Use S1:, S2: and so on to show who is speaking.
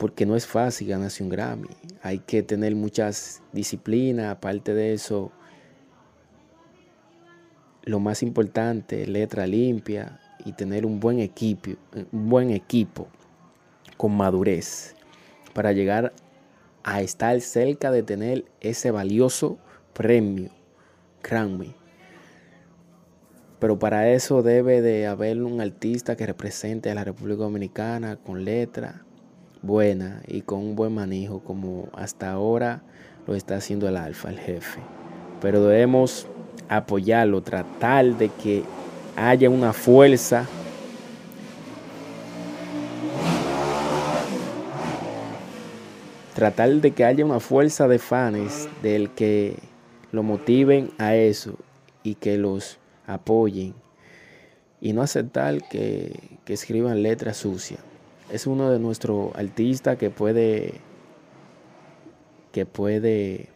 S1: porque no es fácil ganarse un Grammy. Hay que tener muchas disciplinas, aparte de eso, lo más importante, letra limpia y tener un buen equipo, un buen equipo con madurez para llegar a estar cerca de tener ese valioso premio Grammy. Pero para eso debe de haber un artista que represente a la República Dominicana con letra buena y con un buen manejo como hasta ahora lo está haciendo el alfa, el jefe. Pero debemos apoyarlo, tratar de que haya una fuerza. Tratar de que haya una fuerza de fans del que lo motiven a eso y que los apoyen. Y no aceptar que, que escriban letras sucias es uno de nuestros artistas que puede que puede